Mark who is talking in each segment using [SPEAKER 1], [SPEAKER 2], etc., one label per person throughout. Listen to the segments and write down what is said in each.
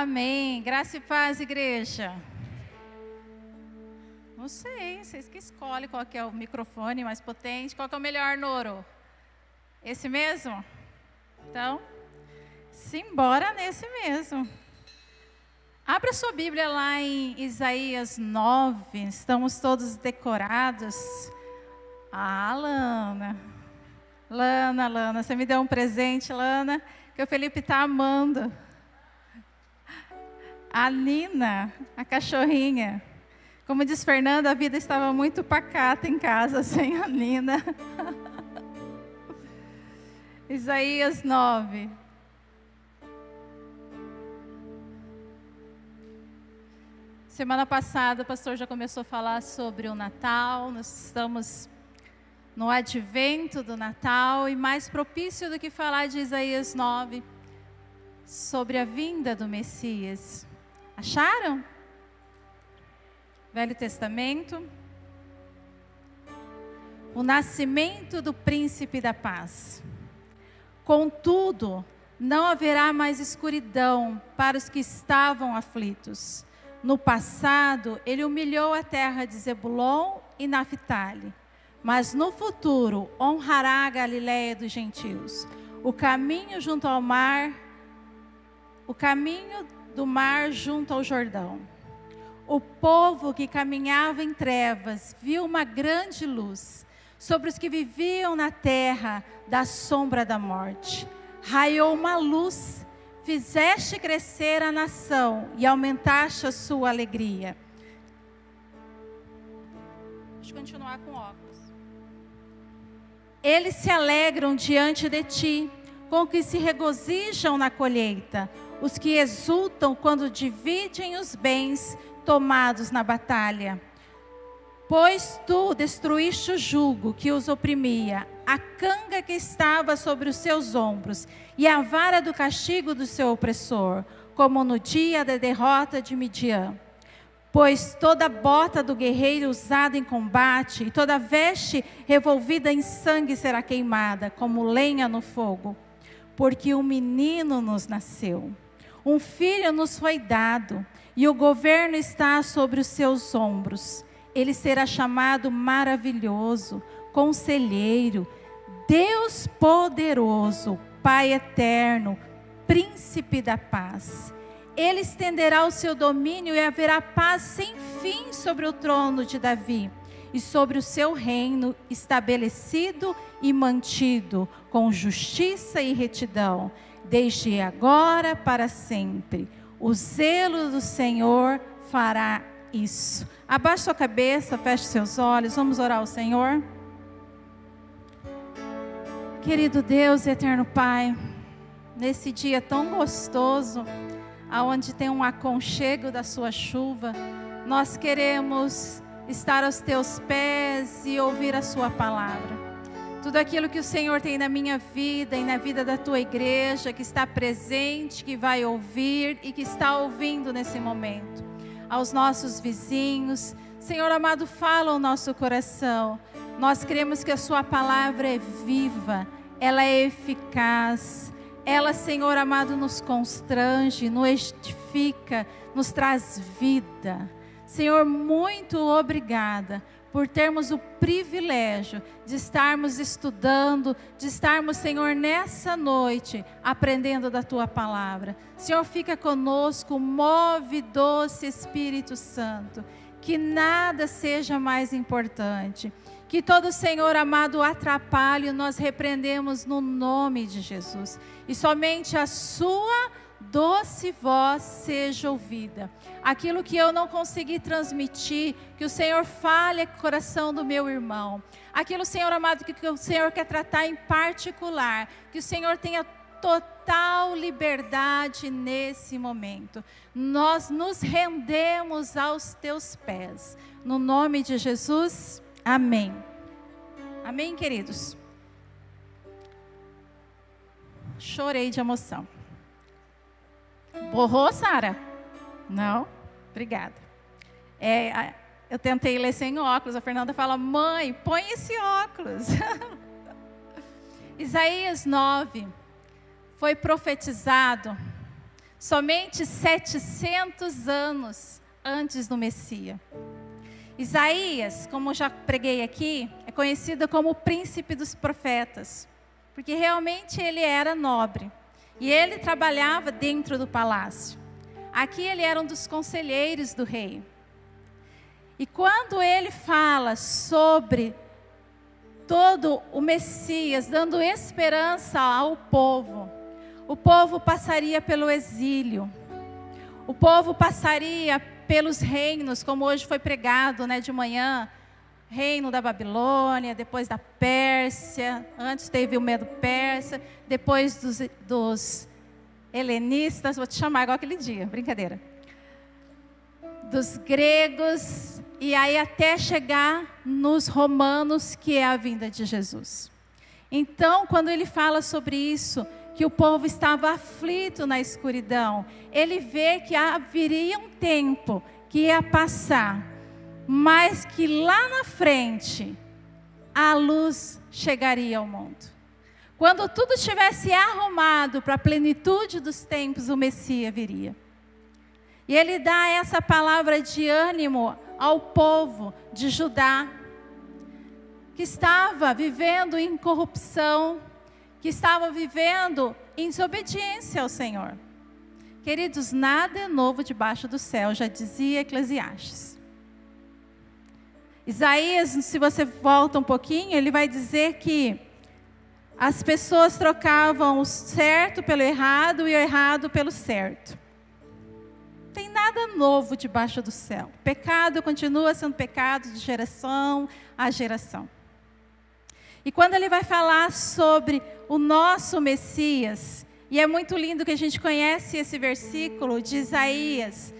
[SPEAKER 1] Amém. Graça e paz, igreja. Não sei, vocês que escolhem qual que é o microfone mais potente, qual que é o melhor, Noro? Esse mesmo? Então, simbora nesse mesmo. Abra sua Bíblia lá em Isaías 9, estamos todos decorados. Ah, Lana. Lana, Lana, você me deu um presente, Lana, que o Felipe está amando. A Nina, a cachorrinha. Como diz Fernanda, a vida estava muito pacata em casa sem a Nina. Isaías 9. Semana passada o pastor já começou a falar sobre o Natal. Nós estamos no advento do Natal e mais propício do que falar de Isaías 9 sobre a vinda do Messias. Acharam? Velho Testamento. O nascimento do príncipe da paz. Contudo, não haverá mais escuridão para os que estavam aflitos. No passado, ele humilhou a terra de Zebulon e Naphtali, mas no futuro honrará a Galiléia dos gentios. O caminho junto ao mar, o caminho do mar junto ao Jordão. O povo que caminhava em trevas viu uma grande luz sobre os que viviam na terra da sombra da morte. Raiou uma luz, fizeste crescer a nação e aumentaste a sua alegria. Deixa eu continuar com óculos. Eles se alegram diante de ti, com que se regozijam na colheita os que exultam quando dividem os bens tomados na batalha. Pois tu destruíste o jugo que os oprimia, a canga que estava sobre os seus ombros e a vara do castigo do seu opressor, como no dia da derrota de Midian. Pois toda bota do guerreiro usada em combate e toda veste revolvida em sangue será queimada, como lenha no fogo, porque um menino nos nasceu um filho nos foi dado, e o governo está sobre os seus ombros. Ele será chamado maravilhoso, conselheiro, Deus poderoso, Pai eterno, príncipe da paz. Ele estenderá o seu domínio e haverá paz sem fim sobre o trono de Davi e sobre o seu reino estabelecido e mantido com justiça e retidão desde agora para sempre. O zelo do Senhor fará isso. Abaixe sua cabeça, feche seus olhos, vamos orar ao Senhor. Querido Deus eterno Pai, nesse dia tão gostoso, aonde tem um aconchego da sua chuva, nós queremos estar aos teus pés e ouvir a sua palavra tudo aquilo que o Senhor tem na minha vida e na vida da tua igreja, que está presente, que vai ouvir e que está ouvindo nesse momento. Aos nossos vizinhos, Senhor amado, fala o nosso coração. Nós cremos que a Sua palavra é viva, ela é eficaz. Ela, Senhor amado, nos constrange, nos edifica, nos traz vida. Senhor, muito obrigada por termos o privilégio de estarmos estudando, de estarmos, Senhor, nessa noite aprendendo da tua palavra. Senhor, fica conosco, move doce Espírito Santo, que nada seja mais importante. Que todo Senhor amado atrapalhe, nós repreendemos no nome de Jesus. E somente a sua doce voz seja ouvida. Aquilo que eu não consegui transmitir, que o Senhor fale com o coração do meu irmão. Aquilo, Senhor amado, que, o Senhor quer tratar em particular, que o Senhor tenha total liberdade nesse momento. Nós nos rendemos aos teus pés. No nome de Jesus, amém. Amém, queridos. Chorei de emoção. Borrou, Sara? Não? Obrigada. É, eu tentei ler sem óculos. A Fernanda fala: Mãe, põe esse óculos. Isaías 9 foi profetizado somente 700 anos antes do Messias. Isaías, como já preguei aqui, é conhecido como o príncipe dos profetas, porque realmente ele era nobre e ele trabalhava dentro do palácio. Aqui ele era um dos conselheiros do rei. E quando ele fala sobre todo o Messias, dando esperança ao povo, o povo passaria pelo exílio, o povo passaria pelos reinos, como hoje foi pregado né, de manhã, reino da Babilônia, depois da Pérsia, antes teve o medo persa, depois dos, dos helenistas, vou te chamar igual aquele dia, brincadeira. Dos gregos, e aí até chegar nos romanos, que é a vinda de Jesus. Então, quando ele fala sobre isso, que o povo estava aflito na escuridão. Ele vê que haveria um tempo que ia passar, mas que lá na frente a luz chegaria ao mundo. Quando tudo estivesse arrumado para a plenitude dos tempos, o Messias viria. E ele dá essa palavra de ânimo ao povo de Judá, que estava vivendo em corrupção, que estavam vivendo em desobediência ao Senhor. Queridos, nada é novo debaixo do céu, já dizia Eclesiastes. Isaías, se você volta um pouquinho, ele vai dizer que as pessoas trocavam o certo pelo errado e o errado pelo certo. Não tem nada novo debaixo do céu. Pecado continua sendo pecado de geração a geração. E quando ele vai falar sobre o nosso Messias, e é muito lindo que a gente conhece esse versículo de Isaías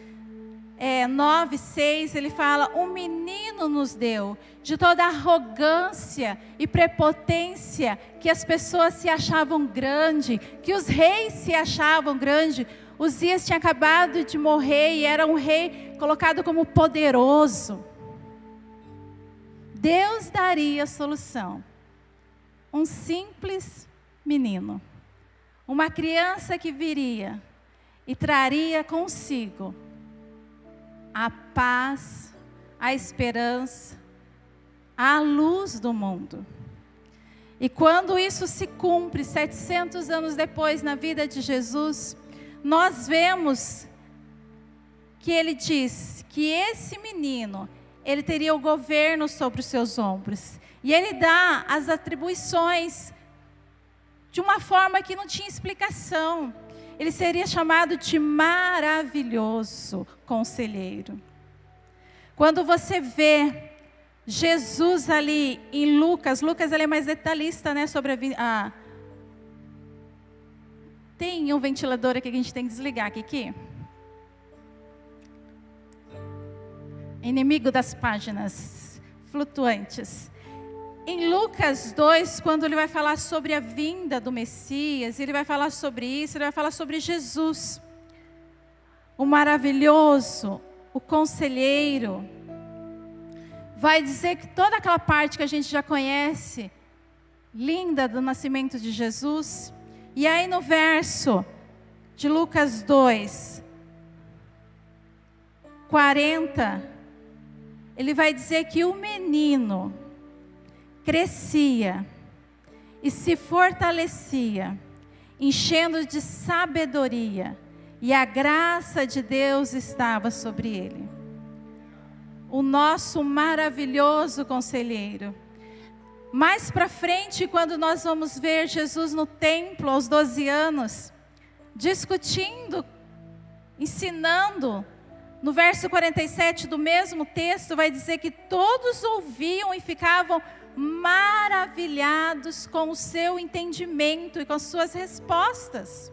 [SPEAKER 1] é, 9, 6, ele fala: Um menino nos deu, de toda arrogância e prepotência, que as pessoas se achavam grande, que os reis se achavam grande. Uzias tinha acabado de morrer e era um rei colocado como poderoso. Deus daria a solução um simples menino, uma criança que viria e traria consigo a paz, a esperança, a luz do mundo. E quando isso se cumpre, 700 anos depois, na vida de Jesus, nós vemos que ele diz que esse menino, ele teria o governo sobre os seus ombros. E ele dá as atribuições de uma forma que não tinha explicação. Ele seria chamado de maravilhoso conselheiro. Quando você vê Jesus ali em Lucas, Lucas ele é mais detalhista, né, sobre a, a tem um ventilador aqui que a gente tem que desligar aqui. Inimigo das páginas flutuantes. Em Lucas 2, quando ele vai falar sobre a vinda do Messias, ele vai falar sobre isso, ele vai falar sobre Jesus, o maravilhoso, o conselheiro. Vai dizer que toda aquela parte que a gente já conhece, linda do nascimento de Jesus. E aí no verso de Lucas 2, 40, ele vai dizer que o menino, crescia e se fortalecia, enchendo de sabedoria, e a graça de Deus estava sobre ele. O nosso maravilhoso conselheiro. Mais para frente, quando nós vamos ver Jesus no templo aos 12 anos, discutindo, ensinando, no verso 47 do mesmo texto, vai dizer que todos ouviam e ficavam maravilhados com o seu entendimento e com as suas respostas.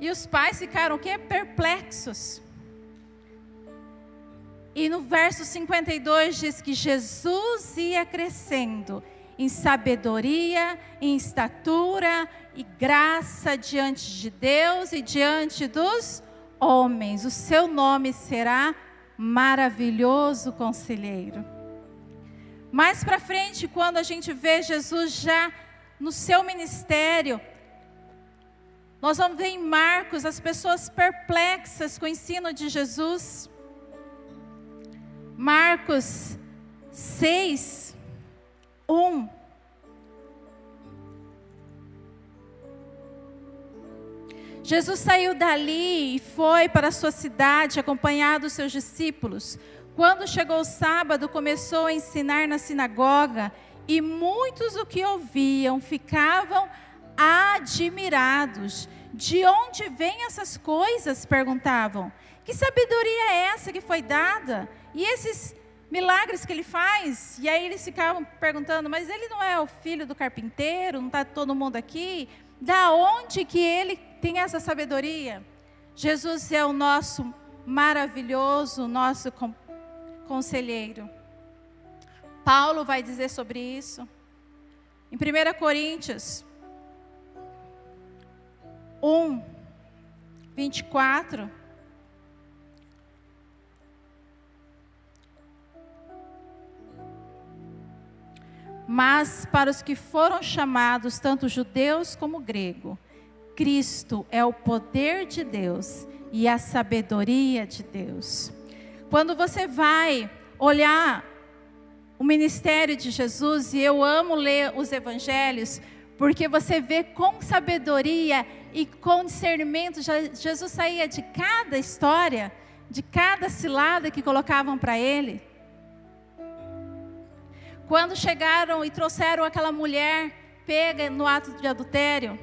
[SPEAKER 1] E os pais ficaram o quê? Perplexos. E no verso 52 diz que Jesus ia crescendo em sabedoria, em estatura e graça diante de Deus e diante dos homens. O seu nome será maravilhoso conselheiro. Mais para frente, quando a gente vê Jesus já no seu ministério, Nós vamos ver em Marcos as pessoas perplexas com o ensino de Jesus. Marcos 6, 1. Jesus saiu dali e foi para a sua cidade, acompanhado dos seus discípulos. Quando chegou o sábado, começou a ensinar na sinagoga, e muitos o que ouviam ficavam admirados. De onde vêm essas coisas? perguntavam. Que sabedoria é essa que foi dada? E esses milagres que ele faz? E aí eles ficavam perguntando: mas ele não é o filho do carpinteiro? Não está todo mundo aqui? Da onde que ele tem essa sabedoria? Jesus é o nosso maravilhoso, nosso conselheiro. Paulo vai dizer sobre isso. Em 1 Coríntios 1, 24. Mas para os que foram chamados, tanto judeus como grego, Cristo é o poder de Deus e a sabedoria de Deus. Quando você vai olhar o ministério de Jesus, e eu amo ler os evangelhos, porque você vê com sabedoria e com discernimento, Jesus saía de cada história, de cada cilada que colocavam para ele. Quando chegaram e trouxeram aquela mulher pega no ato de adultério,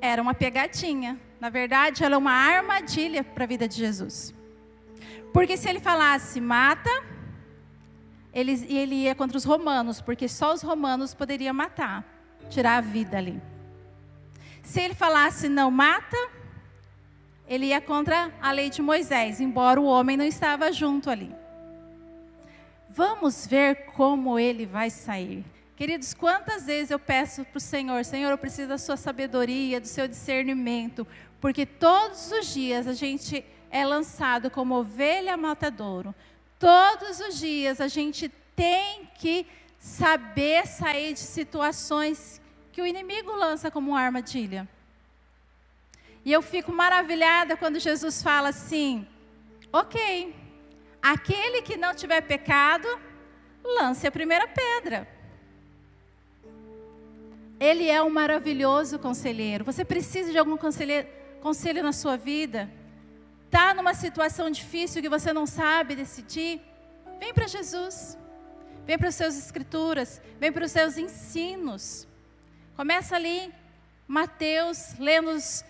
[SPEAKER 1] era uma pegadinha. Na verdade, ela é uma armadilha para a vida de Jesus. Porque se ele falasse mata, ele, ele ia contra os romanos, porque só os romanos poderiam matar, tirar a vida ali. Se ele falasse não mata, ele ia contra a lei de Moisés, embora o homem não estava junto ali. Vamos ver como ele vai sair. Queridos, quantas vezes eu peço para o Senhor, Senhor, eu preciso da sua sabedoria, do seu discernimento, porque todos os dias a gente é lançado como ovelha matadouro. Todos os dias a gente tem que saber sair de situações que o inimigo lança como armadilha. E eu fico maravilhada quando Jesus fala assim: ok, Aquele que não tiver pecado, lance a primeira pedra. Ele é um maravilhoso conselheiro. Você precisa de algum conselho na sua vida? Está numa situação difícil que você não sabe decidir? Vem para Jesus. Vem para as suas escrituras. Vem para os seus ensinos. Começa ali, Mateus, lendo os,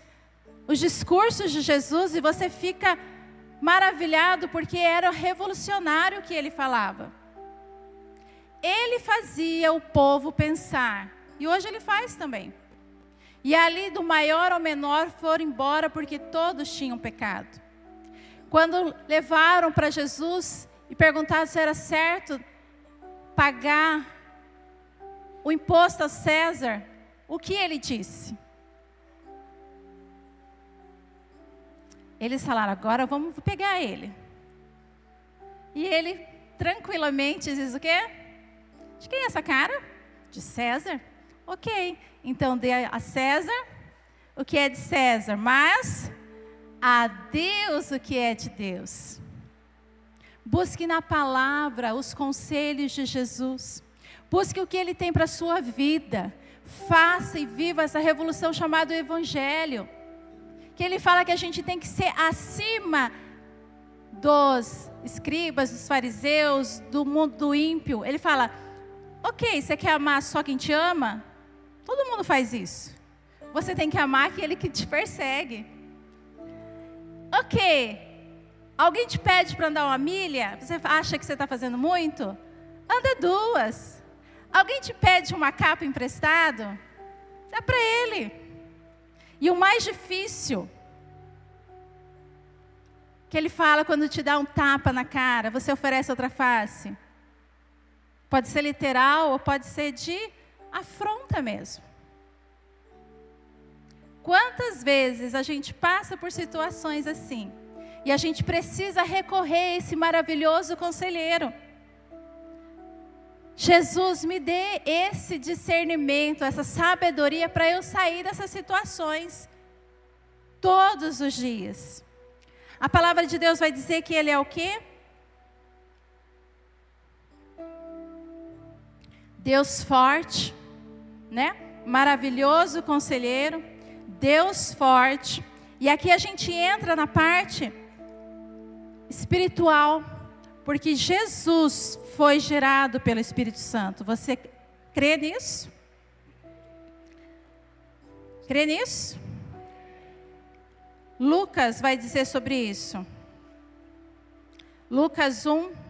[SPEAKER 1] os discursos de Jesus e você fica maravilhado porque era revolucionário o que ele falava. Ele fazia o povo pensar, e hoje ele faz também. E ali, do maior ao menor, foram embora porque todos tinham pecado. Quando levaram para Jesus e perguntaram se era certo pagar o imposto a César, o que ele disse? Eles falaram: agora vamos pegar ele. E ele tranquilamente diz o quê? De quem é essa cara? De César. Ok, então dê a César o que é de César, mas a Deus o que é de Deus. Busque na palavra os conselhos de Jesus. Busque o que ele tem para a sua vida. Faça e viva essa revolução chamada Evangelho que ele fala que a gente tem que ser acima dos escribas, dos fariseus, do mundo do ímpio. Ele fala: ok, você quer amar só quem te ama? Todo mundo faz isso. Você tem que amar aquele que te persegue. Ok, alguém te pede para andar uma milha? Você acha que você está fazendo muito? Anda duas. Alguém te pede uma capa emprestado? Dá para ele. E o mais difícil, que ele fala quando te dá um tapa na cara, você oferece outra face. Pode ser literal ou pode ser de afronta mesmo. Quantas vezes a gente passa por situações assim e a gente precisa recorrer a esse maravilhoso conselheiro? Jesus me dê esse discernimento, essa sabedoria para eu sair dessas situações todos os dias. A palavra de Deus vai dizer que ele é o quê? Deus forte, né? Maravilhoso conselheiro, Deus forte. E aqui a gente entra na parte espiritual, porque Jesus foi gerado pelo Espírito Santo. Você crê nisso? Crê nisso? Lucas vai dizer sobre isso. Lucas 1.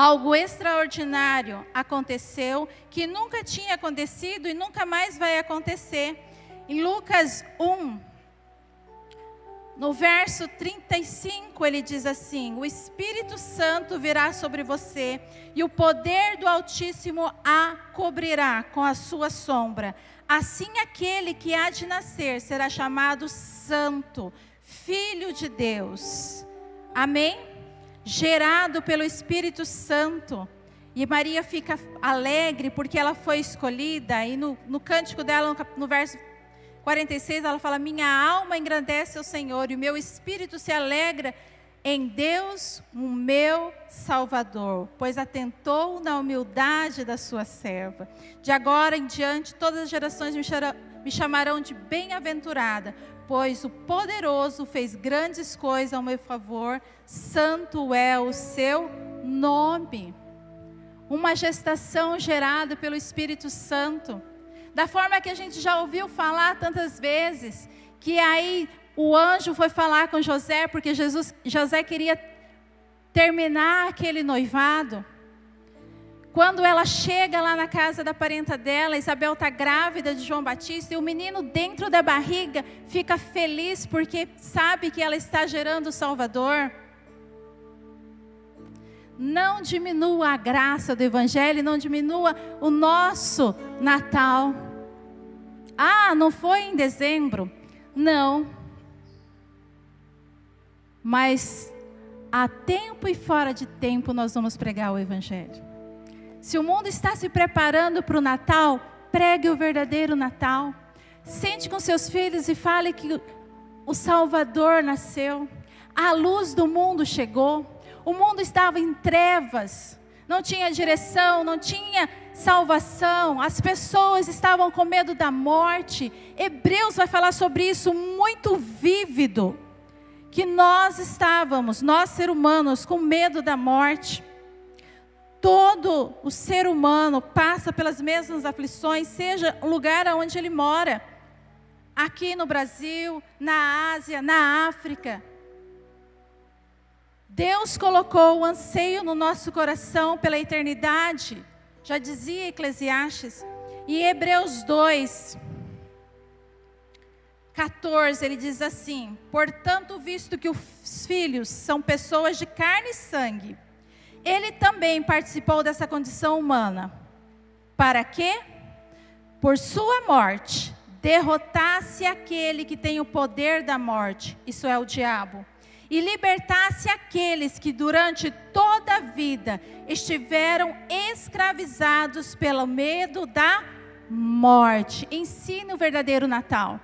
[SPEAKER 1] Algo extraordinário aconteceu que nunca tinha acontecido e nunca mais vai acontecer. Em Lucas 1, no verso 35, ele diz assim: O Espírito Santo virá sobre você, e o poder do Altíssimo a cobrirá com a sua sombra. Assim, aquele que há de nascer será chamado Santo, Filho de Deus. Amém? Gerado pelo Espírito Santo. E Maria fica alegre porque ela foi escolhida, e no, no cântico dela, no, no verso 46, ela fala: Minha alma engrandece o Senhor, e o meu espírito se alegra em Deus, o meu Salvador, pois atentou na humildade da sua serva. De agora em diante, todas as gerações me chamarão de bem-aventurada, pois o poderoso fez grandes coisas ao meu favor, santo é o seu nome. Uma gestação gerada pelo Espírito Santo da forma que a gente já ouviu falar tantas vezes, que aí o anjo foi falar com José, porque Jesus, José queria terminar aquele noivado. Quando ela chega lá na casa da parenta dela, Isabel está grávida de João Batista, e o menino dentro da barriga fica feliz porque sabe que ela está gerando o Salvador. Não diminua a graça do Evangelho, não diminua o nosso Natal. Ah, não foi em dezembro? Não. Mas a tempo e fora de tempo nós vamos pregar o Evangelho. Se o mundo está se preparando para o Natal, pregue o verdadeiro Natal. Sente com seus filhos e fale que o Salvador nasceu. A luz do mundo chegou. O mundo estava em trevas, não tinha direção, não tinha salvação, as pessoas estavam com medo da morte. Hebreus vai falar sobre isso muito vívido, que nós estávamos, nós seres humanos, com medo da morte. Todo o ser humano passa pelas mesmas aflições, seja o lugar onde ele mora. Aqui no Brasil, na Ásia, na África. Deus colocou o anseio no nosso coração pela eternidade, já dizia Eclesiastes. E Hebreus 2, 14, ele diz assim: Portanto, visto que os filhos são pessoas de carne e sangue, ele também participou dessa condição humana. Para quê? Por sua morte, derrotasse aquele que tem o poder da morte, isso é o diabo e libertasse aqueles que durante toda a vida estiveram escravizados pelo medo da morte. Ensine o verdadeiro Natal.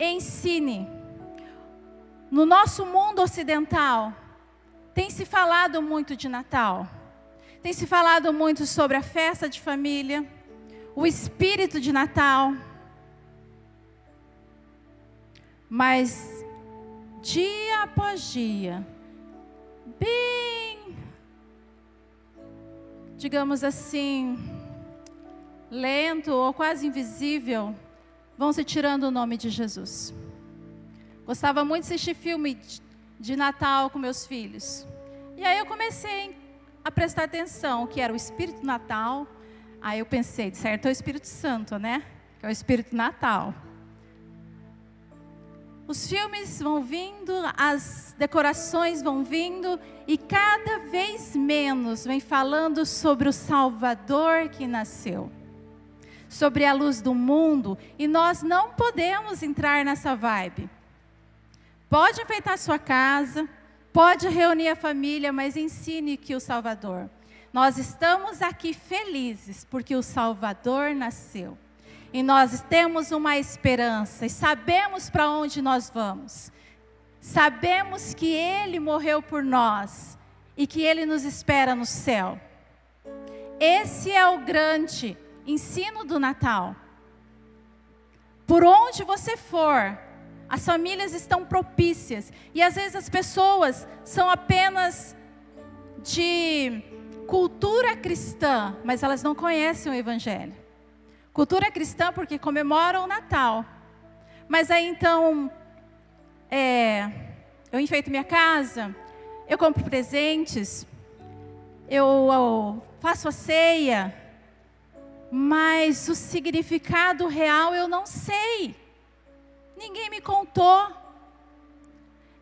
[SPEAKER 1] Ensine. No nosso mundo ocidental, tem se falado muito de Natal. Tem se falado muito sobre a festa de família, o espírito de Natal. Mas dia após dia, bem, digamos assim, lento ou quase invisível, vão se tirando o nome de Jesus. Gostava muito de assistir filme de Natal com meus filhos. E aí eu comecei a prestar atenção, que era o Espírito Natal. Aí eu pensei, certo, é o Espírito Santo, né? Que é o Espírito Natal. Os filmes vão vindo, as decorações vão vindo e cada vez menos vem falando sobre o Salvador que nasceu, sobre a luz do mundo, e nós não podemos entrar nessa vibe. Pode enfeitar sua casa, pode reunir a família, mas ensine que o Salvador. Nós estamos aqui felizes porque o Salvador nasceu. E nós temos uma esperança e sabemos para onde nós vamos. Sabemos que Ele morreu por nós e que Ele nos espera no céu. Esse é o grande ensino do Natal. Por onde você for, as famílias estão propícias. E às vezes as pessoas são apenas de cultura cristã, mas elas não conhecem o Evangelho. Cultura cristã porque comemoram o Natal. Mas aí então, é, eu enfeito minha casa, eu compro presentes, eu, eu faço a ceia, mas o significado real eu não sei. Ninguém me contou.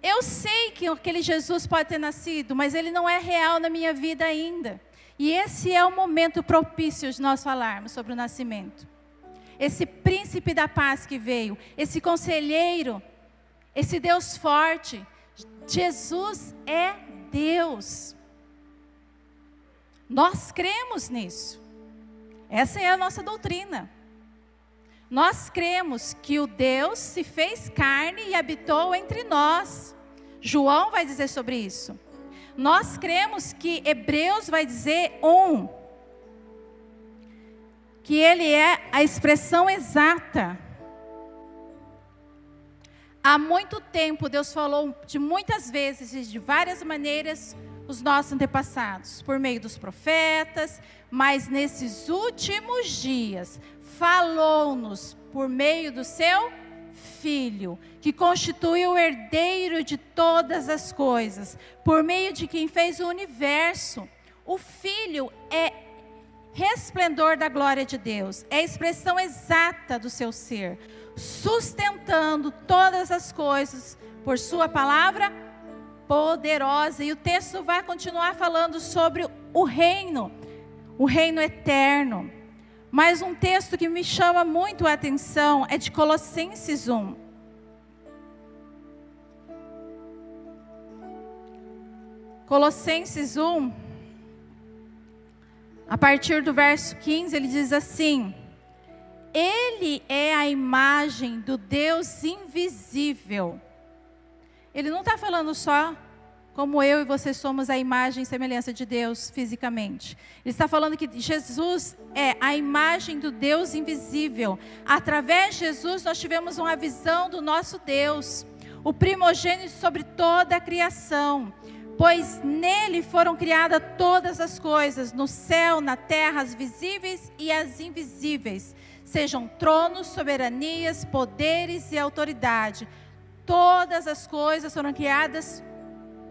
[SPEAKER 1] Eu sei que aquele Jesus pode ter nascido, mas ele não é real na minha vida ainda. E esse é o momento propício de nós falarmos sobre o nascimento. Esse príncipe da paz que veio, esse conselheiro, esse Deus forte. Jesus é Deus. Nós cremos nisso. Essa é a nossa doutrina. Nós cremos que o Deus se fez carne e habitou entre nós. João vai dizer sobre isso. Nós cremos que Hebreus vai dizer um, que ele é a expressão exata. Há muito tempo Deus falou de muitas vezes e de várias maneiras os nossos antepassados, por meio dos profetas, mas nesses últimos dias, falou-nos por meio do seu Filho, que constitui o herdeiro de todas as coisas, por meio de quem fez o universo. O Filho é resplendor da glória de Deus, é a expressão exata do seu ser, sustentando todas as coisas por Sua palavra poderosa. E o texto vai continuar falando sobre o reino, o reino eterno. Mas um texto que me chama muito a atenção é de Colossenses 1. Colossenses 1, a partir do verso 15, ele diz assim: Ele é a imagem do Deus invisível. Ele não está falando só como eu e você somos a imagem e semelhança de Deus fisicamente. Ele está falando que Jesus é a imagem do Deus invisível. Através de Jesus nós tivemos uma visão do nosso Deus, o primogênito sobre toda a criação. Pois nele foram criadas todas as coisas, no céu, na terra, as visíveis e as invisíveis, sejam tronos, soberanias, poderes e autoridade. Todas as coisas foram criadas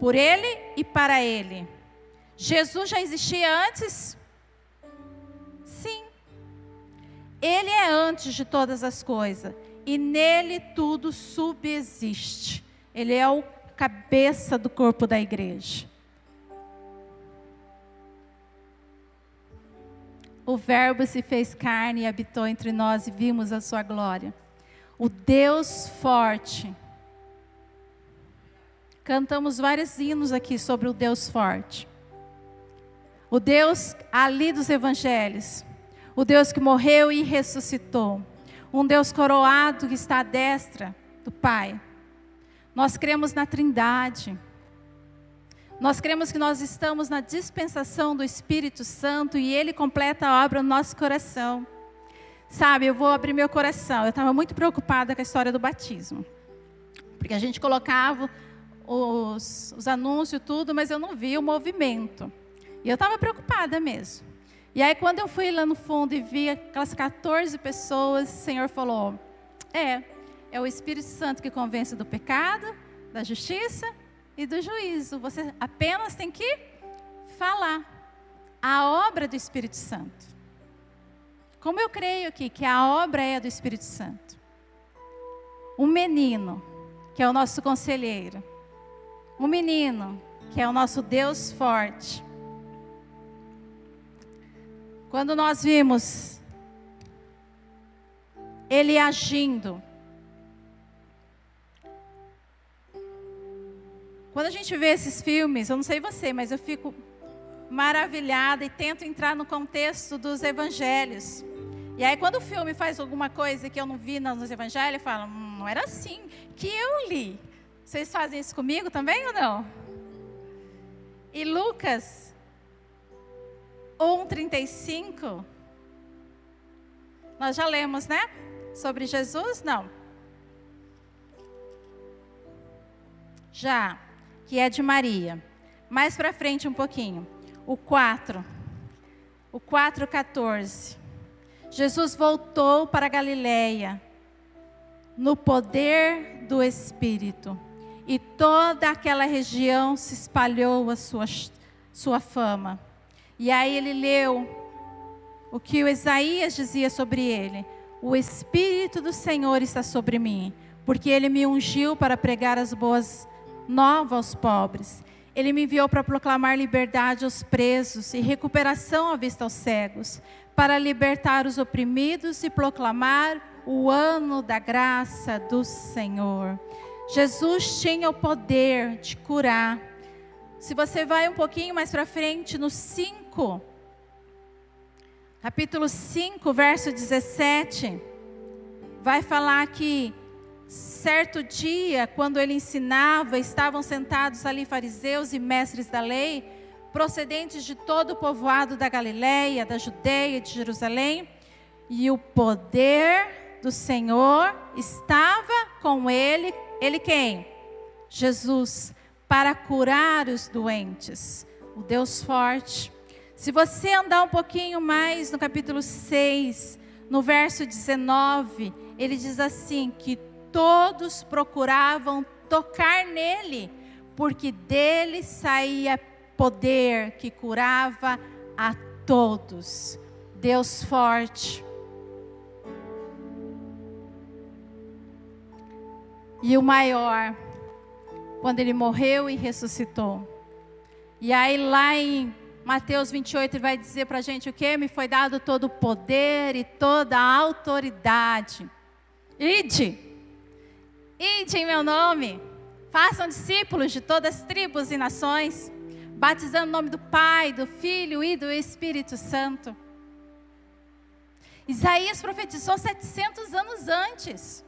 [SPEAKER 1] por Ele e para Ele. Jesus já existia antes? Sim. Ele é antes de todas as coisas e nele tudo subsiste. Ele é o cabeça do corpo da igreja. O Verbo se fez carne e habitou entre nós e vimos a sua glória. O Deus forte Cantamos vários hinos aqui sobre o Deus forte. O Deus ali dos evangelhos. O Deus que morreu e ressuscitou. Um Deus coroado que está à destra do Pai. Nós cremos na Trindade. Nós cremos que nós estamos na dispensação do Espírito Santo e Ele completa a obra no nosso coração. Sabe, eu vou abrir meu coração. Eu estava muito preocupada com a história do batismo. Porque a gente colocava os, os anúncios tudo, mas eu não vi o movimento. E eu estava preocupada mesmo. E aí, quando eu fui lá no fundo e vi aquelas 14 pessoas, o Senhor falou: É, é o Espírito Santo que convence do pecado, da justiça e do juízo. Você apenas tem que falar a obra do Espírito Santo. Como eu creio aqui que a obra é do Espírito Santo. Um menino, que é o nosso conselheiro, um menino, que é o nosso Deus forte. Quando nós vimos ele agindo, Quando a gente vê esses filmes, eu não sei você, mas eu fico maravilhada e tento entrar no contexto dos evangelhos. E aí, quando o filme faz alguma coisa que eu não vi nos evangelhos, eu falo, hum, não era assim que eu li. Vocês fazem isso comigo também ou não? E Lucas 1,35, nós já lemos, né? Sobre Jesus? Não. Já, que é de Maria. Mais para frente um pouquinho. O 4. O 4,14. Jesus voltou para Galiléia no poder do Espírito. E toda aquela região se espalhou a sua, sua fama. E aí ele leu o que o Isaías dizia sobre ele: O Espírito do Senhor está sobre mim, porque ele me ungiu para pregar as boas novas aos pobres. Ele me enviou para proclamar liberdade aos presos e recuperação à vista aos cegos, para libertar os oprimidos e proclamar o ano da graça do Senhor. Jesus tinha o poder de curar. Se você vai um pouquinho mais para frente, no 5, capítulo 5, verso 17, vai falar que certo dia, quando ele ensinava, estavam sentados ali fariseus e mestres da lei, procedentes de todo o povoado da Galileia, da Judeia e de Jerusalém, e o poder do Senhor estava com ele, ele quem? Jesus, para curar os doentes, o Deus forte. Se você andar um pouquinho mais no capítulo 6, no verso 19, ele diz assim: que todos procuravam tocar nele, porque dele saía poder que curava a todos. Deus forte. E o maior, quando ele morreu e ressuscitou. E aí lá em Mateus 28 ele vai dizer para a gente o que? Me foi dado todo o poder e toda a autoridade. Ide, ide em meu nome, façam discípulos de todas as tribos e nações batizando o nome do Pai, do Filho e do Espírito Santo. Isaías profetizou 700 anos antes.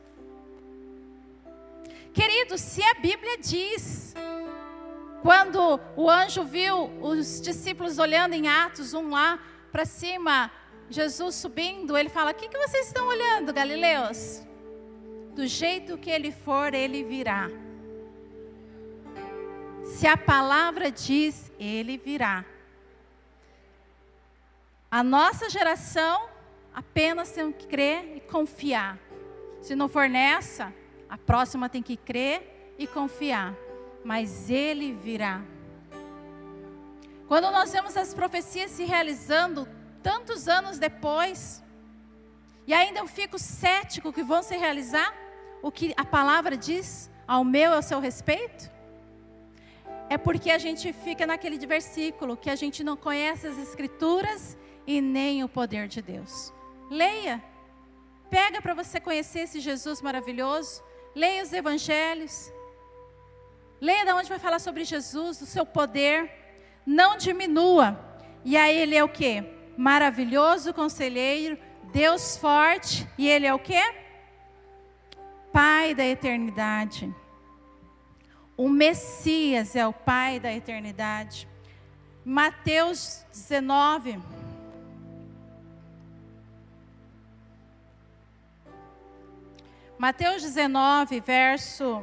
[SPEAKER 1] Querido, se a Bíblia diz, quando o anjo viu os discípulos olhando em Atos, um lá para cima, Jesus subindo, ele fala: O que, que vocês estão olhando, Galileus? Do jeito que ele for, ele virá. Se a palavra diz, ele virá. A nossa geração apenas tem que crer e confiar. Se não for nessa, a próxima tem que crer e confiar. Mas ele virá. Quando nós vemos as profecias se realizando tantos anos depois, e ainda eu fico cético que vão se realizar o que a palavra diz ao meu e ao seu respeito, é porque a gente fica naquele versículo que a gente não conhece as escrituras e nem o poder de Deus. Leia. Pega para você conhecer esse Jesus maravilhoso. Leia os evangelhos. Leia da onde vai falar sobre Jesus, o seu poder. Não diminua. E aí ele é o que? Maravilhoso conselheiro, Deus forte. E ele é o que? Pai da eternidade. O Messias é o Pai da eternidade. Mateus 19. Mateus 19, verso.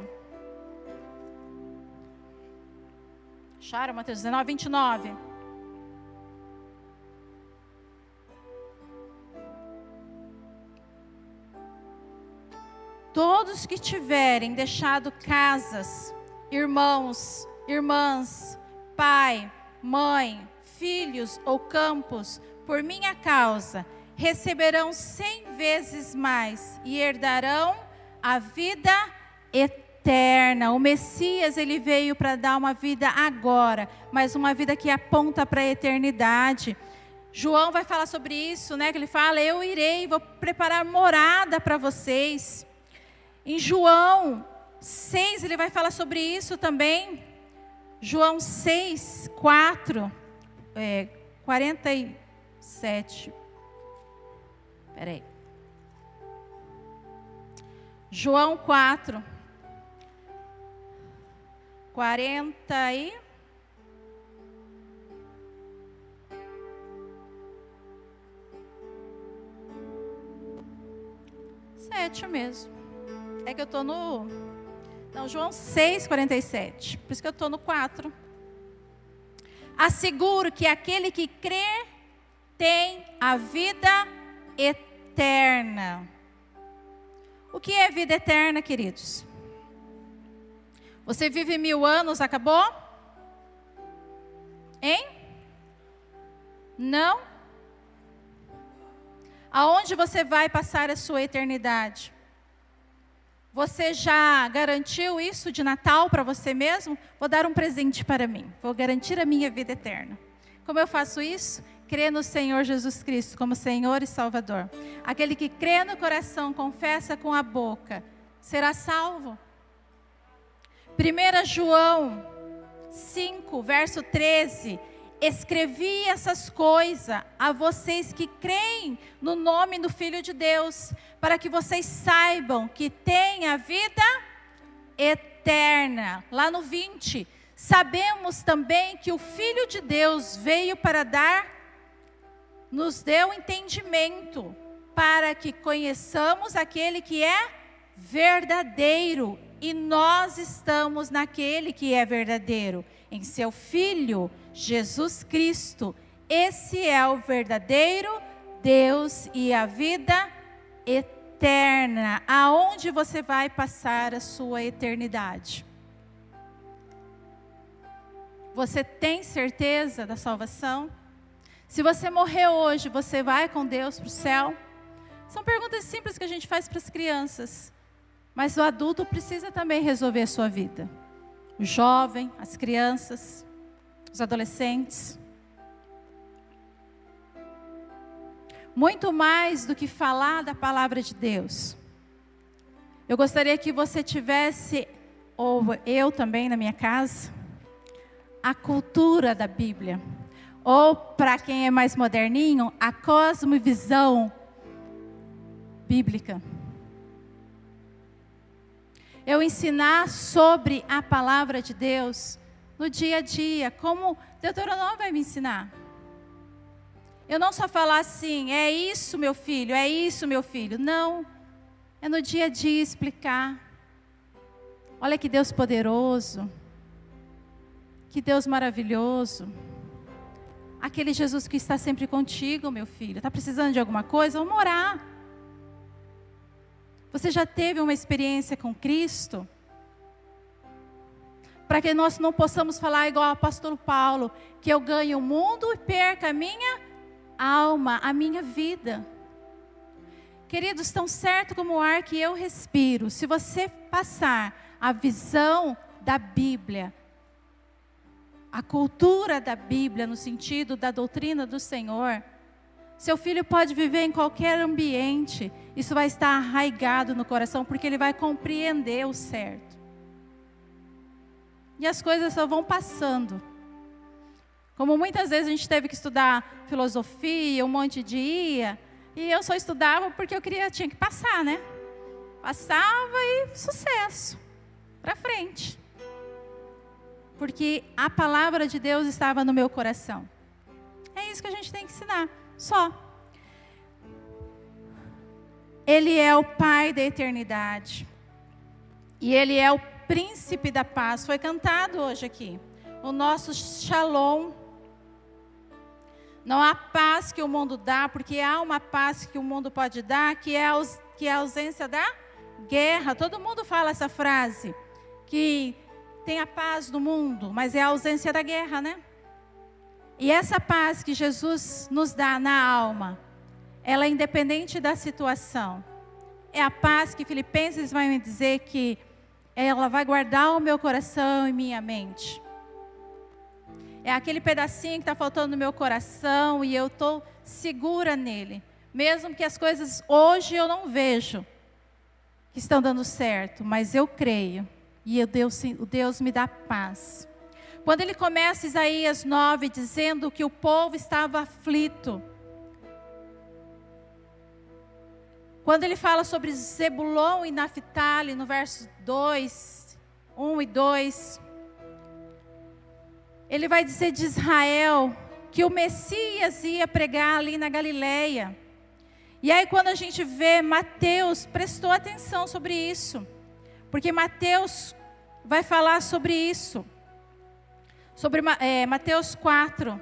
[SPEAKER 1] Acharam Mateus 19, 29. Todos que tiverem deixado casas, irmãos, irmãs, pai, mãe, filhos ou campos, por minha causa, receberão cem vezes mais e herdarão a vida eterna. O Messias, ele veio para dar uma vida agora, mas uma vida que aponta para a eternidade. João vai falar sobre isso, né? Que ele fala: Eu irei, vou preparar morada para vocês. Em João 6, ele vai falar sobre isso também. João 6, 4, é, 47. Peraí. João 4, 40 e. Sete mesmo. É que eu estou no. Não, João 6, 47. Por isso que eu estou no 4. Asseguro que aquele que crê tem a vida eterna. O que é vida eterna, queridos? Você vive mil anos, acabou? Hein? Não? Aonde você vai passar a sua eternidade? Você já garantiu isso de Natal para você mesmo? Vou dar um presente para mim. Vou garantir a minha vida eterna. Como eu faço isso? Crê no Senhor Jesus Cristo como Senhor e Salvador. Aquele que crê no coração, confessa com a boca, será salvo. 1 João 5, verso 13. Escrevi essas coisas a vocês que creem no nome do Filho de Deus, para que vocês saibam que têm a vida eterna. Lá no 20, sabemos também que o Filho de Deus veio para dar, nos deu entendimento, para que conheçamos aquele que é verdadeiro e nós estamos naquele que é verdadeiro, em seu Filho, Jesus Cristo. Esse é o verdadeiro Deus e a vida eterna. Aonde você vai passar a sua eternidade? Você tem certeza da salvação? Se você morrer hoje, você vai com Deus para o céu? São perguntas simples que a gente faz para as crianças. Mas o adulto precisa também resolver a sua vida. O jovem, as crianças, os adolescentes. Muito mais do que falar da palavra de Deus. Eu gostaria que você tivesse, ou eu também na minha casa, a cultura da Bíblia. Ou, para quem é mais moderninho, a cosmovisão bíblica eu ensinar sobre a palavra de Deus no dia a dia, como Deuteronômio vai me ensinar. Eu não só falar assim, é isso, meu filho, é isso, meu filho. Não. É no dia a dia explicar. Olha que Deus poderoso. Que Deus maravilhoso. Aquele Jesus que está sempre contigo, meu filho. Está precisando de alguma coisa? Vamos orar. Você já teve uma experiência com Cristo? Para que nós não possamos falar igual o pastor Paulo, que eu ganho o mundo e perca a minha alma, a minha vida. Queridos, tão certo como o ar que eu respiro, se você passar a visão da Bíblia, a cultura da Bíblia, no sentido da doutrina do Senhor, seu filho pode viver em qualquer ambiente, isso vai estar arraigado no coração, porque ele vai compreender o certo. E as coisas só vão passando. Como muitas vezes a gente teve que estudar filosofia, um monte de ia, e eu só estudava porque eu queria, tinha que passar, né? Passava e sucesso. Para frente. Porque a palavra de Deus estava no meu coração. É isso que a gente tem que ensinar. Só. Ele é o Pai da eternidade. E Ele é o príncipe da paz. Foi cantado hoje aqui. O nosso shalom. Não há paz que o mundo dá, porque há uma paz que o mundo pode dar, que é, que é a ausência da guerra. Todo mundo fala essa frase. Que tem a paz do mundo, mas é a ausência da guerra, né? E essa paz que Jesus nos dá na alma, ela é independente da situação. É a paz que Filipenses vai me dizer que ela vai guardar o meu coração e minha mente. É aquele pedacinho que está faltando no meu coração e eu estou segura nele. Mesmo que as coisas hoje eu não vejo que estão dando certo, mas eu creio. E o Deus, o Deus me dá paz. Quando ele começa Isaías 9 dizendo que o povo estava aflito. Quando ele fala sobre Zebulon e Naphtali, no verso 2, 1 e 2, ele vai dizer de Israel que o Messias ia pregar ali na Galileia. E aí, quando a gente vê Mateus, prestou atenção sobre isso, porque Mateus vai falar sobre isso, sobre é, Mateus 4.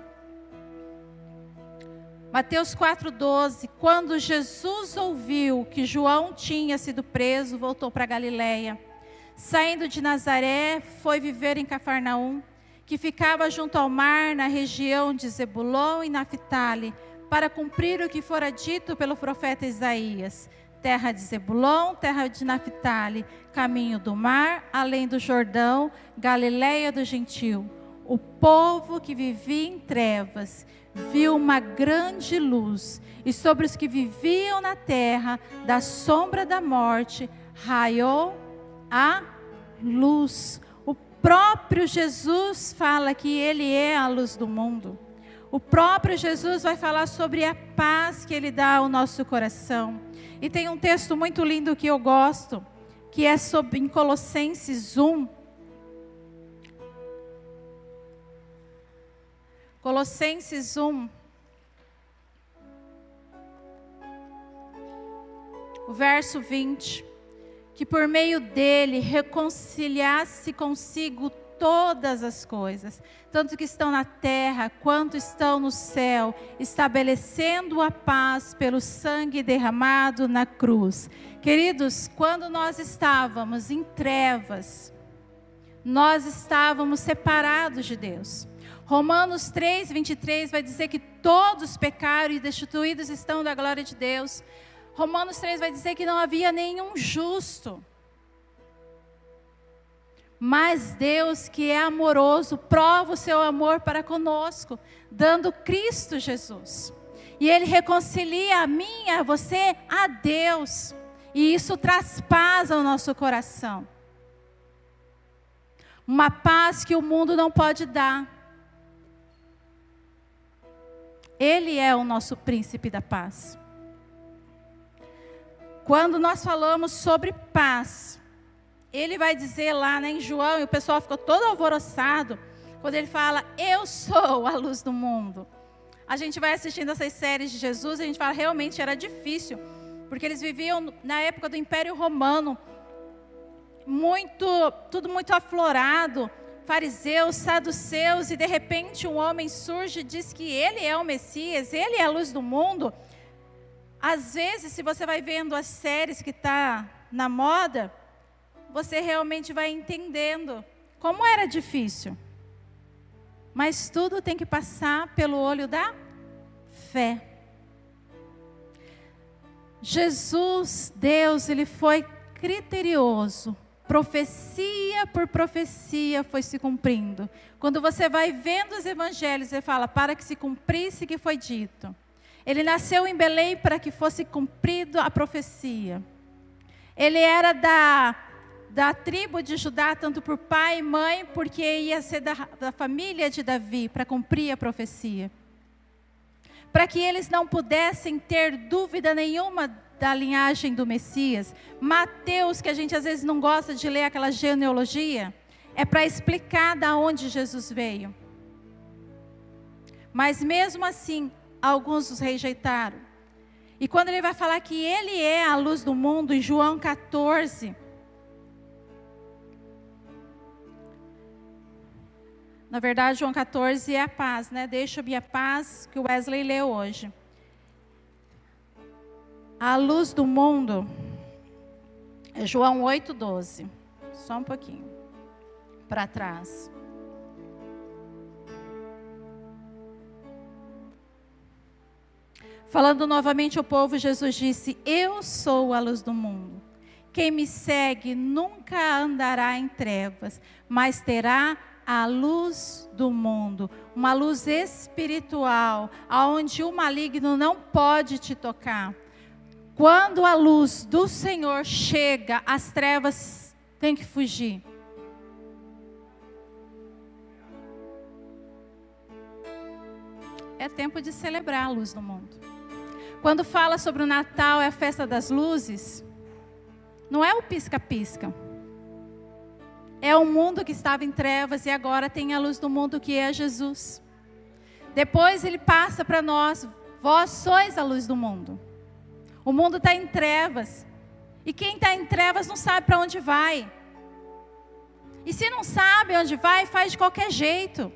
[SPEAKER 1] Mateus 4,12: Quando Jesus ouviu que João tinha sido preso, voltou para Galiléia. Saindo de Nazaré, foi viver em Cafarnaum, que ficava junto ao mar, na região de Zebulon e Naphtali para cumprir o que fora dito pelo profeta Isaías. Terra de Zebulon, terra de Naphtali, caminho do mar, além do Jordão, Galiléia do gentil. O povo que vivia em trevas viu uma grande luz, e sobre os que viviam na terra, da sombra da morte, raiou a luz. O próprio Jesus fala que ele é a luz do mundo. O próprio Jesus vai falar sobre a paz que ele dá ao nosso coração. E tem um texto muito lindo que eu gosto, que é sobre em Colossenses 1. Colossenses 1. O verso 20, que por meio dele reconciliasse consigo todas as coisas, tanto que estão na terra quanto estão no céu, estabelecendo a paz pelo sangue derramado na cruz. Queridos, quando nós estávamos em trevas, nós estávamos separados de Deus. Romanos 3, 23 vai dizer que todos pecaram e destituídos estão da glória de Deus. Romanos 3 vai dizer que não havia nenhum justo. Mas Deus, que é amoroso, prova o seu amor para conosco, dando Cristo Jesus. E Ele reconcilia a mim a você a Deus. E isso traz paz ao nosso coração. Uma paz que o mundo não pode dar. Ele é o nosso príncipe da paz. Quando nós falamos sobre paz, ele vai dizer lá né, em João, e o pessoal ficou todo alvoroçado, quando ele fala, Eu sou a luz do mundo. A gente vai assistindo essas séries de Jesus e a gente fala, realmente era difícil, porque eles viviam na época do Império Romano, muito, tudo muito aflorado, fariseus, saduceus, e de repente um homem surge e diz que ele é o Messias, ele é a luz do mundo. Às vezes, se você vai vendo as séries que está na moda, você realmente vai entendendo como era difícil. Mas tudo tem que passar pelo olho da fé. Jesus, Deus, ele foi criterioso. Profecia por profecia foi se cumprindo. Quando você vai vendo os evangelhos, ele fala para que se cumprisse o que foi dito. Ele nasceu em Belém para que fosse cumprido a profecia. Ele era da da tribo de Judá, tanto por pai e mãe, porque ia ser da, da família de Davi, para cumprir a profecia. Para que eles não pudessem ter dúvida nenhuma da linhagem do Messias. Mateus, que a gente às vezes não gosta de ler aquela genealogia, é para explicar da onde Jesus veio. Mas mesmo assim, alguns os rejeitaram. E quando ele vai falar que ele é a luz do mundo, em João 14, Na verdade, João 14 é a paz, né? Deixa-me a paz que o Wesley leu hoje. A luz do mundo é João 8,12. Só um pouquinho para trás. Falando novamente ao povo, Jesus disse: Eu sou a luz do mundo. Quem me segue nunca andará em trevas, mas terá a luz do mundo, uma luz espiritual, aonde o maligno não pode te tocar. Quando a luz do Senhor chega, as trevas têm que fugir. É tempo de celebrar a luz do mundo. Quando fala sobre o Natal, é a festa das luzes, não é o pisca-pisca. É o mundo que estava em trevas e agora tem a luz do mundo que é Jesus. Depois ele passa para nós: vós sois a luz do mundo. O mundo está em trevas. E quem está em trevas não sabe para onde vai. E se não sabe onde vai, faz de qualquer jeito.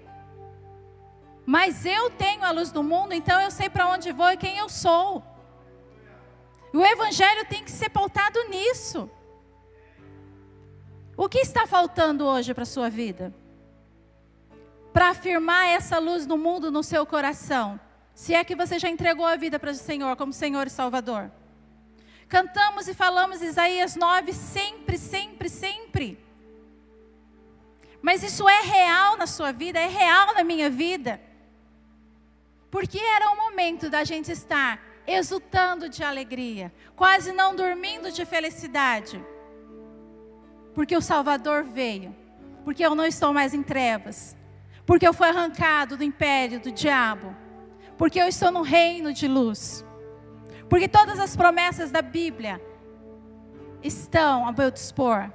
[SPEAKER 1] Mas eu tenho a luz do mundo, então eu sei para onde vou e quem eu sou. E o evangelho tem que ser pautado nisso. O que está faltando hoje para a sua vida? Para afirmar essa luz do mundo no seu coração. Se é que você já entregou a vida para o Senhor como Senhor e Salvador. Cantamos e falamos Isaías 9 sempre, sempre, sempre. Mas isso é real na sua vida, é real na minha vida. Porque era o momento da gente estar exultando de alegria, quase não dormindo de felicidade. Porque o Salvador veio, porque eu não estou mais em trevas, porque eu fui arrancado do império do diabo, porque eu estou no reino de luz, porque todas as promessas da Bíblia estão a meu dispor.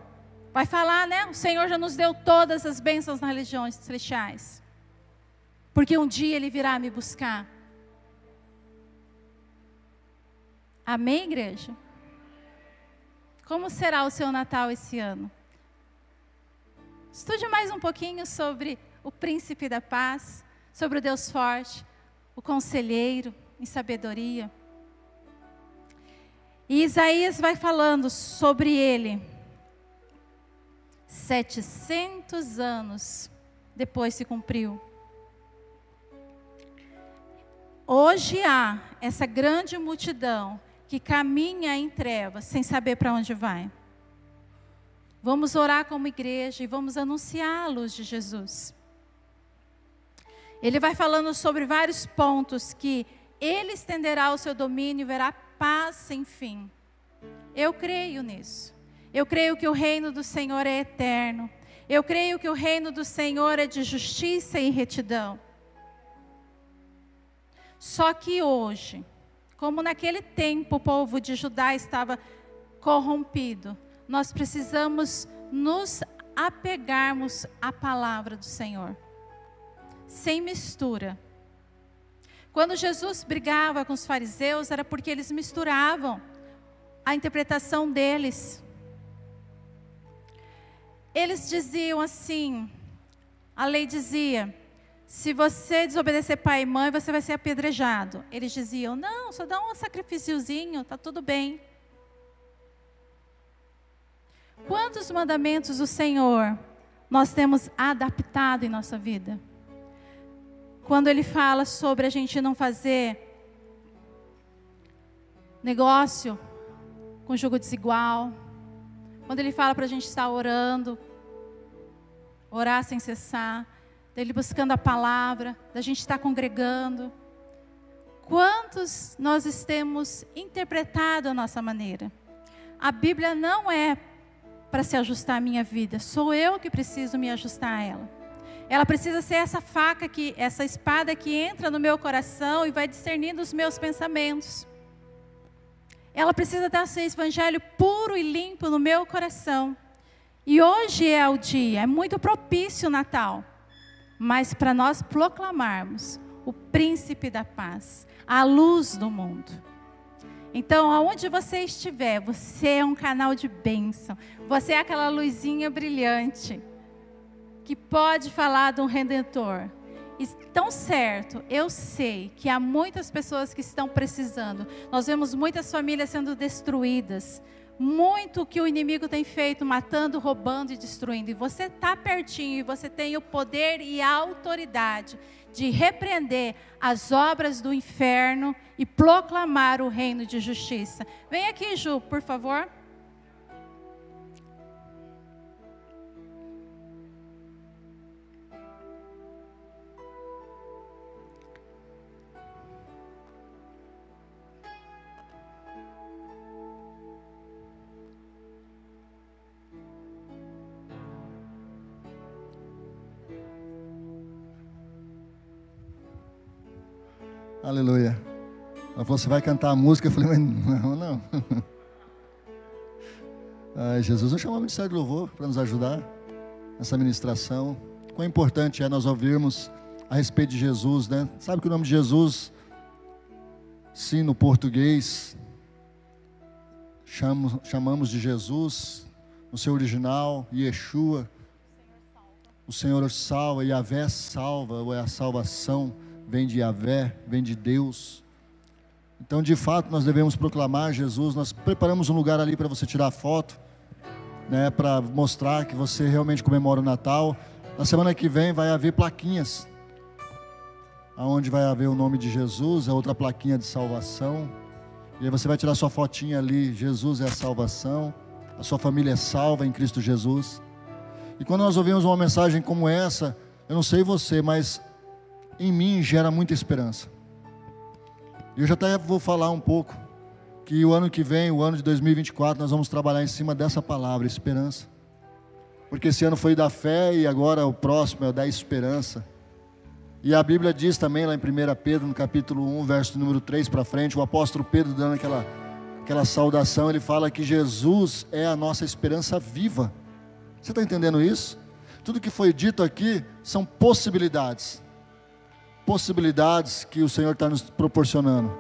[SPEAKER 1] Vai falar, né? O Senhor já nos deu todas as bênçãos nas religiões celestiais. Porque um dia Ele virá me buscar. Amém, igreja? Como será o seu Natal esse ano? Estude mais um pouquinho sobre o príncipe da paz, sobre o Deus forte, o conselheiro em sabedoria. E Isaías vai falando sobre ele. 700 anos depois se cumpriu. Hoje há essa grande multidão que caminha em trevas sem saber para onde vai. Vamos orar como igreja e vamos anunciar a luz de Jesus. Ele vai falando sobre vários pontos que ele estenderá o seu domínio e verá paz sem fim. Eu creio nisso. Eu creio que o reino do Senhor é eterno. Eu creio que o reino do Senhor é de justiça e retidão. Só que hoje, como naquele tempo o povo de Judá estava corrompido, nós precisamos nos apegarmos à palavra do Senhor, sem mistura. Quando Jesus brigava com os fariseus, era porque eles misturavam a interpretação deles. Eles diziam assim: a lei dizia, se você desobedecer pai e mãe, você vai ser apedrejado. Eles diziam: não, só dá um sacrifíciozinho, tá tudo bem. Quantos mandamentos do Senhor nós temos adaptado em nossa vida? Quando Ele fala sobre a gente não fazer negócio com jogo desigual, quando Ele fala para a gente estar orando, orar sem cessar, dele buscando a palavra, da gente estar congregando. Quantos nós temos interpretado a nossa maneira? A Bíblia não é para se ajustar à minha vida, sou eu que preciso me ajustar a ela. Ela precisa ser essa faca que, essa espada que entra no meu coração e vai discernindo os meus pensamentos. Ela precisa dar esse evangelho puro e limpo no meu coração. E hoje é o dia, é muito propício o Natal mas para nós proclamarmos o príncipe da paz, a luz do mundo. Então, aonde você estiver, você é um canal de bênção. Você é aquela luzinha brilhante que pode falar de um redentor. E tão certo, eu sei que há muitas pessoas que estão precisando. Nós vemos muitas famílias sendo destruídas, muito que o inimigo tem feito, matando, roubando e destruindo. E você está pertinho e você tem o poder e a autoridade de repreender as obras do inferno e proclamar o reino de justiça. Vem aqui, Ju, por favor.
[SPEAKER 2] Aleluia. Ela falou: Você vai cantar a música? Eu falei: Mas não, não. Ai, Jesus, eu chamo o Ministério do Louvor para nos ajudar nessa ministração. Quão importante é nós ouvirmos a respeito de Jesus, né? Sabe que o nome de Jesus, sim, no português, chamamos, chamamos de Jesus, no seu original, Yeshua. O Senhor salva, Yahvé salva, ou é a salvação, vem de Yahvé, vem de Deus. Então, de fato, nós devemos proclamar Jesus. Nós preparamos um lugar ali para você tirar foto, né, para mostrar que você realmente comemora o Natal. Na semana que vem vai haver plaquinhas, aonde vai haver o nome de Jesus, a outra plaquinha de salvação. E aí você vai tirar sua fotinha ali, Jesus é a salvação, a sua família é salva em Cristo Jesus. E quando nós ouvimos uma mensagem como essa, eu não sei você, mas em mim gera muita esperança. Eu já até vou falar um pouco que o ano que vem, o ano de 2024, nós vamos trabalhar em cima dessa palavra, esperança. Porque esse ano foi da fé e agora o próximo é o da esperança. E a Bíblia diz também lá em 1 Pedro, no capítulo 1, verso número 3 para frente, o apóstolo Pedro dando aquela, aquela saudação, ele fala que Jesus é a nossa esperança viva. Você está entendendo isso? Tudo que foi dito aqui são possibilidades possibilidades que o Senhor está nos proporcionando,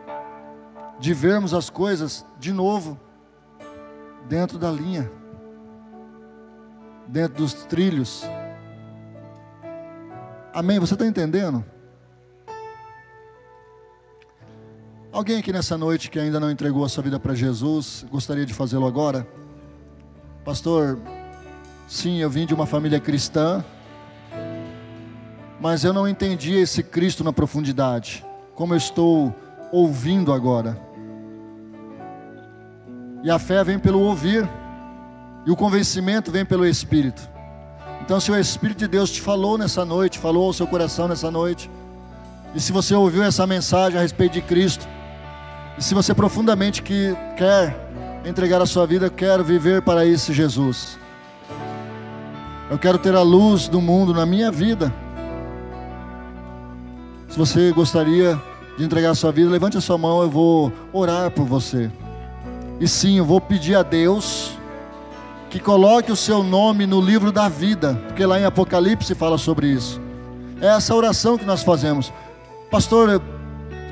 [SPEAKER 2] de vermos as coisas de novo, dentro da linha, dentro dos trilhos. Amém? Você está entendendo? Alguém aqui nessa noite que ainda não entregou a sua vida para Jesus, gostaria de fazê-lo agora? Pastor, sim, eu vim de uma família cristã mas eu não entendi esse Cristo na profundidade, como eu estou ouvindo agora. E a fé vem pelo ouvir, e o convencimento vem pelo Espírito. Então, se o Espírito de Deus te falou nessa noite, falou ao seu coração nessa noite, e se você ouviu essa mensagem a respeito de Cristo, e se você profundamente que quer entregar a sua vida, quero viver para esse Jesus. Eu quero ter a luz do mundo na minha vida. Se você gostaria de entregar a sua vida, levante a sua mão, eu vou orar por você. E sim, eu vou pedir a Deus que coloque o seu nome no livro da vida, porque lá em Apocalipse fala sobre isso. É essa oração que nós fazemos. Pastor,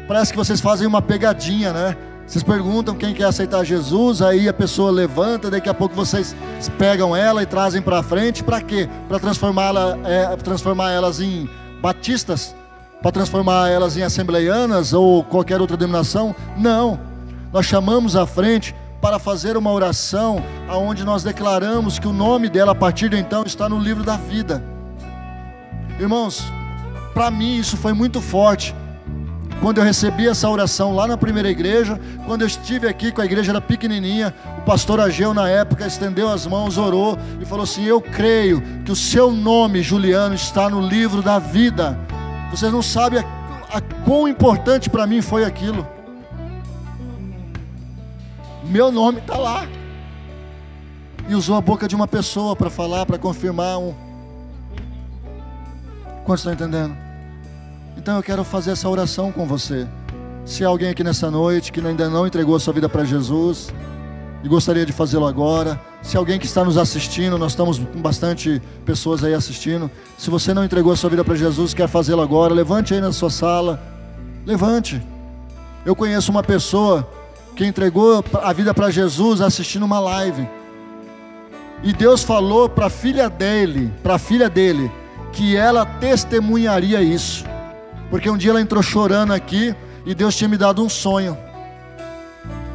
[SPEAKER 2] parece que vocês fazem uma pegadinha, né? Vocês perguntam quem quer aceitar Jesus, aí a pessoa levanta, daqui a pouco vocês pegam ela e trazem para frente, para quê? Para transformá-la, é, transformar elas em batistas para transformar elas em assembleianas ou qualquer outra denominação. Não. Nós chamamos à frente para fazer uma oração aonde nós declaramos que o nome dela a partir de então está no livro da vida. Irmãos, para mim isso foi muito forte. Quando eu recebi essa oração lá na primeira igreja, quando eu estive aqui com a igreja era pequenininha, o pastor Ageu na época estendeu as mãos, orou e falou assim: "Eu creio que o seu nome, Juliano, está no livro da vida". Vocês não sabem a, a quão importante para mim foi aquilo. Meu nome está lá. E usou a boca de uma pessoa para falar, para confirmar um. Quantos estão entendendo? Então eu quero fazer essa oração com você. Se há alguém aqui nessa noite que ainda não entregou a sua vida para Jesus, e gostaria de fazê-lo agora. Se alguém que está nos assistindo, nós estamos com bastante pessoas aí assistindo. Se você não entregou a sua vida para Jesus, quer fazê-lo agora, levante aí na sua sala. Levante. Eu conheço uma pessoa que entregou a vida para Jesus assistindo uma live. E Deus falou para a filha dele, para a filha dele, que ela testemunharia isso. Porque um dia ela entrou chorando aqui e Deus tinha me dado um sonho.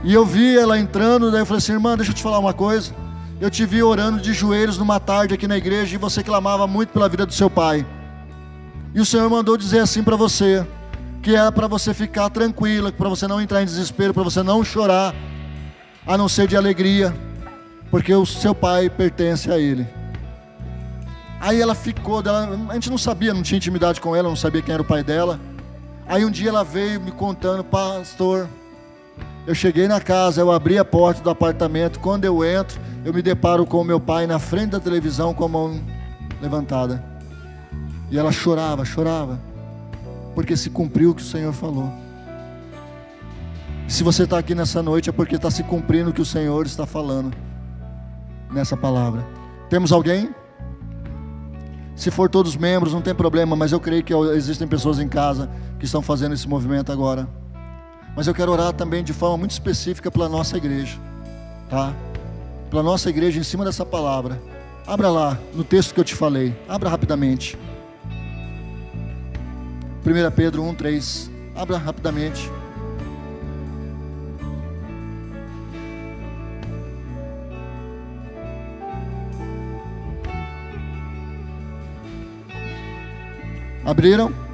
[SPEAKER 2] E eu vi ela entrando, daí eu falei assim, irmã, deixa eu te falar uma coisa. Eu te vi orando de joelhos numa tarde aqui na igreja e você clamava muito pela vida do seu pai. E o Senhor mandou dizer assim para você, que era para você ficar tranquila, para você não entrar em desespero, para você não chorar, a não ser de alegria, porque o seu pai pertence a ele. Aí ela ficou, a gente não sabia, não tinha intimidade com ela, não sabia quem era o pai dela. Aí um dia ela veio me contando, pastor, eu cheguei na casa, eu abri a porta do apartamento. Quando eu entro, eu me deparo com o meu pai na frente da televisão com a mão levantada. E ela chorava, chorava, porque se cumpriu o que o Senhor falou. Se você está aqui nessa noite é porque está se cumprindo o que o Senhor está falando nessa palavra. Temos alguém? Se for todos membros, não tem problema, mas eu creio que existem pessoas em casa que estão fazendo esse movimento agora. Mas eu quero orar também de forma muito específica pela nossa igreja, tá? Pela nossa igreja em cima dessa palavra. Abra lá no texto que eu te falei. Abra rapidamente. 1 Pedro 1:3. Abra rapidamente. Abriram?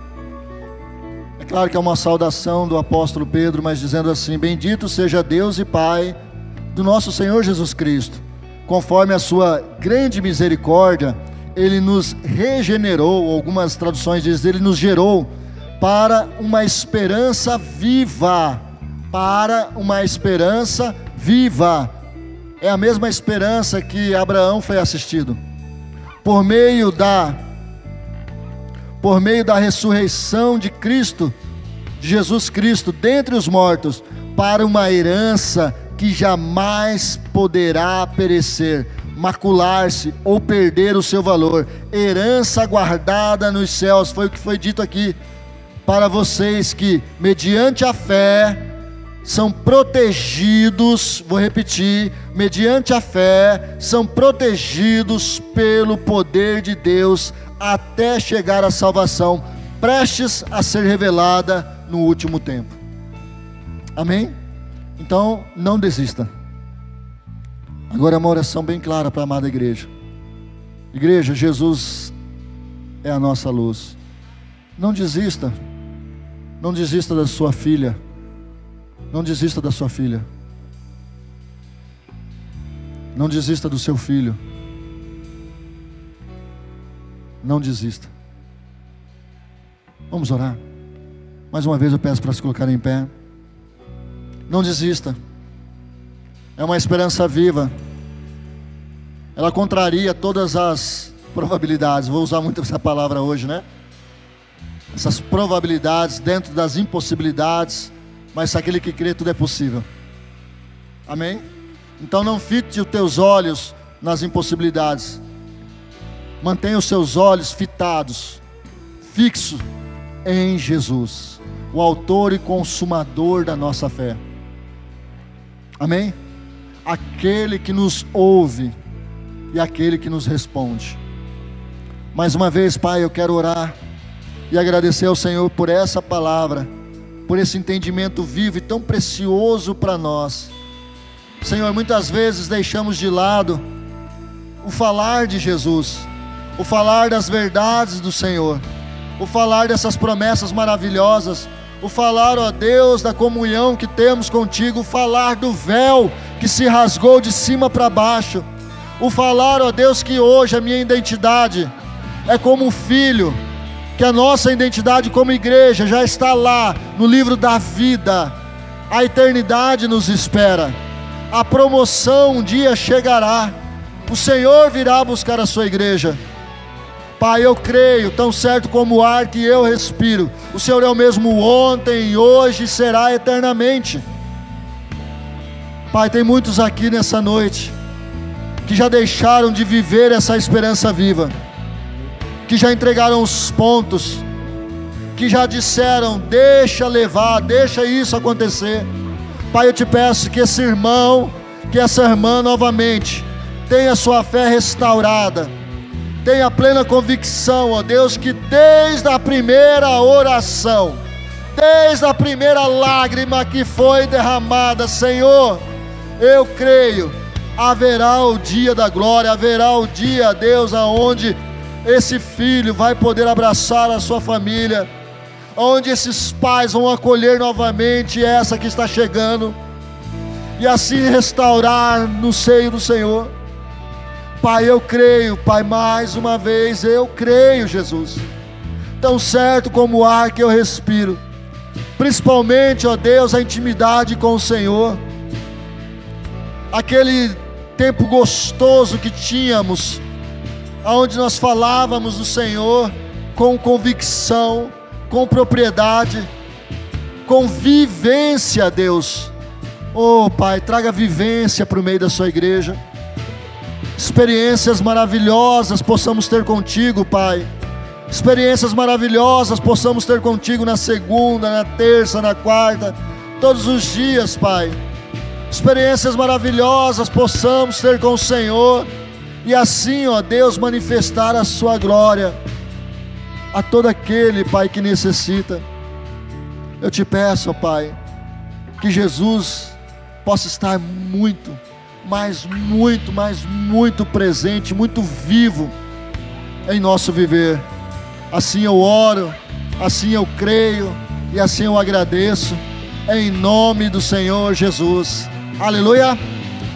[SPEAKER 2] Claro que é uma saudação do apóstolo Pedro, mas dizendo assim: Bendito seja Deus e Pai do nosso Senhor Jesus Cristo, conforme a sua grande misericórdia, ele nos regenerou, algumas traduções dizem, ele nos gerou para uma esperança viva, para uma esperança viva. É a mesma esperança que Abraão foi assistido. Por meio da por meio da ressurreição de Cristo, de Jesus Cristo, dentre os mortos, para uma herança que jamais poderá perecer, macular-se ou perder o seu valor. Herança guardada nos céus, foi o que foi dito aqui para vocês que, mediante a fé, são protegidos, vou repetir, mediante a fé, são protegidos pelo poder de Deus até chegar à salvação, prestes a ser revelada no último tempo. Amém? Então, não desista. Agora, uma oração bem clara para a amada igreja. Igreja, Jesus é a nossa luz. Não desista. Não desista da sua filha. Não desista da sua filha. Não desista do seu filho. Não desista. Vamos orar. Mais uma vez eu peço para se colocar em pé. Não desista. É uma esperança viva. Ela contraria todas as probabilidades. Vou usar muito essa palavra hoje, né? Essas probabilidades dentro das impossibilidades. Mas aquele que crê, tudo é possível. Amém? Então não fite os teus olhos nas impossibilidades. Mantenha os seus olhos fitados, fixos em Jesus, o autor e consumador da nossa fé. Amém? Aquele que nos ouve e aquele que nos responde. Mais uma vez, Pai, eu quero orar e agradecer ao Senhor por essa palavra, por esse entendimento vivo e tão precioso para nós. Senhor, muitas vezes deixamos de lado o falar de Jesus o falar das verdades do Senhor, o falar dessas promessas maravilhosas, o falar, ó Deus, da comunhão que temos contigo, o falar do véu que se rasgou de cima para baixo, o falar, ó Deus, que hoje a minha identidade. É como filho, que a nossa identidade como igreja já está lá no livro da vida, a eternidade nos espera, a promoção um dia chegará, o Senhor virá buscar a sua igreja. Pai, eu creio, tão certo como o ar que eu respiro. O Senhor é o mesmo ontem, hoje e será eternamente. Pai, tem muitos aqui nessa noite que já deixaram de viver essa esperança viva, que já entregaram os pontos, que já disseram: deixa levar, deixa isso acontecer. Pai, eu te peço que esse irmão, que essa irmã novamente tenha sua fé restaurada tenha plena convicção, ó Deus, que desde a primeira oração, desde a primeira lágrima que foi derramada, Senhor, eu creio, haverá o dia da glória, haverá o dia, Deus, aonde esse filho vai poder abraçar a sua família, onde esses pais vão acolher novamente essa que está chegando, e assim restaurar no seio do Senhor. Pai, eu creio, Pai, mais uma vez, eu creio, Jesus. Tão certo como o ar que eu respiro, principalmente, ó Deus, a intimidade com o Senhor, aquele tempo gostoso que tínhamos, onde nós falávamos do Senhor com convicção, com propriedade. com vivência, Deus. Oh, Pai, traga vivência para o meio da sua igreja. Experiências maravilhosas possamos ter contigo, Pai. Experiências maravilhosas possamos ter contigo na segunda, na terça, na quarta, todos os dias, Pai. Experiências maravilhosas possamos ter com o Senhor e assim, ó Deus, manifestar a Sua glória a todo aquele, Pai, que necessita. Eu te peço, ó Pai, que Jesus possa estar muito, mas muito, mas muito presente, muito vivo em nosso viver. Assim eu oro, assim eu creio e assim eu agradeço, em nome do Senhor Jesus. Aleluia.